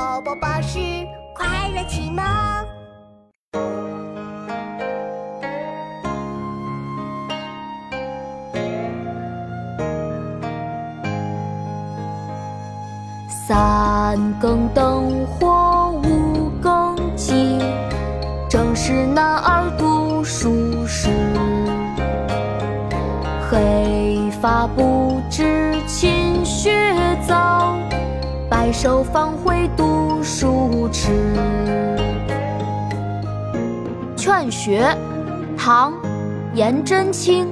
宝宝巴士快乐启蒙。三更灯火五更鸡，正是男儿读书时。黑发不知勤学早，白首方悔读书迟。《劝学》唐·颜真卿。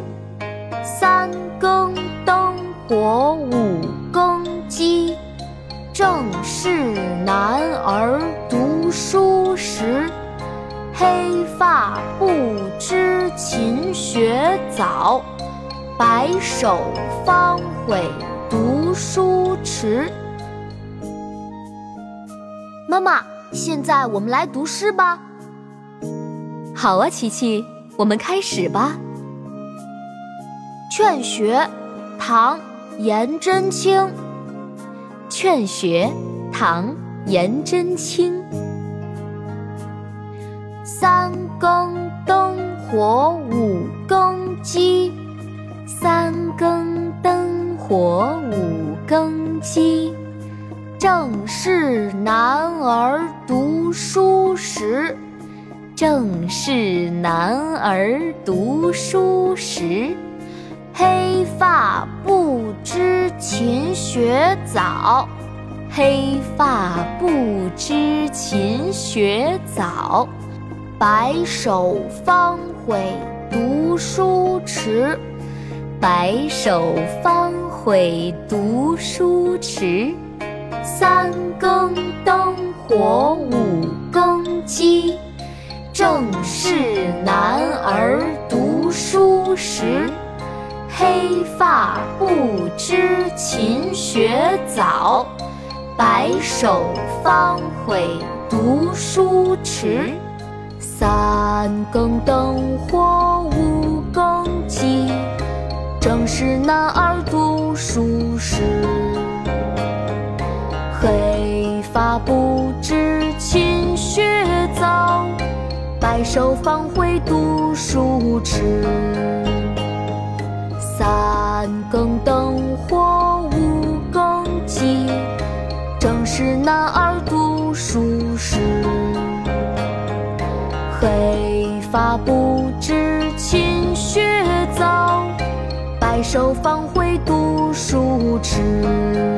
三更灯火五更鸡，正是男儿读书时。黑发不知勤学早。白首方悔读书迟。妈妈，现在我们来读诗吧。好啊，琪琪，我们开始吧。《劝学》唐·颜真卿。《劝学》唐·颜真卿。三更灯火五更鸡。三更灯火五更鸡，正是男儿读书时。正是男儿读书时。黑发不知勤学早，黑发不知勤学早。白首方悔读书迟。白首方悔读书迟。三更灯火五更鸡，正是男儿读书时。黑发不知勤学早，白首方悔读书迟。三更灯火五更鸡。正是男白首方悔读书迟。三更灯火五更鸡，正是男儿读书时，黑发不知勤学早。白首方悔读书迟。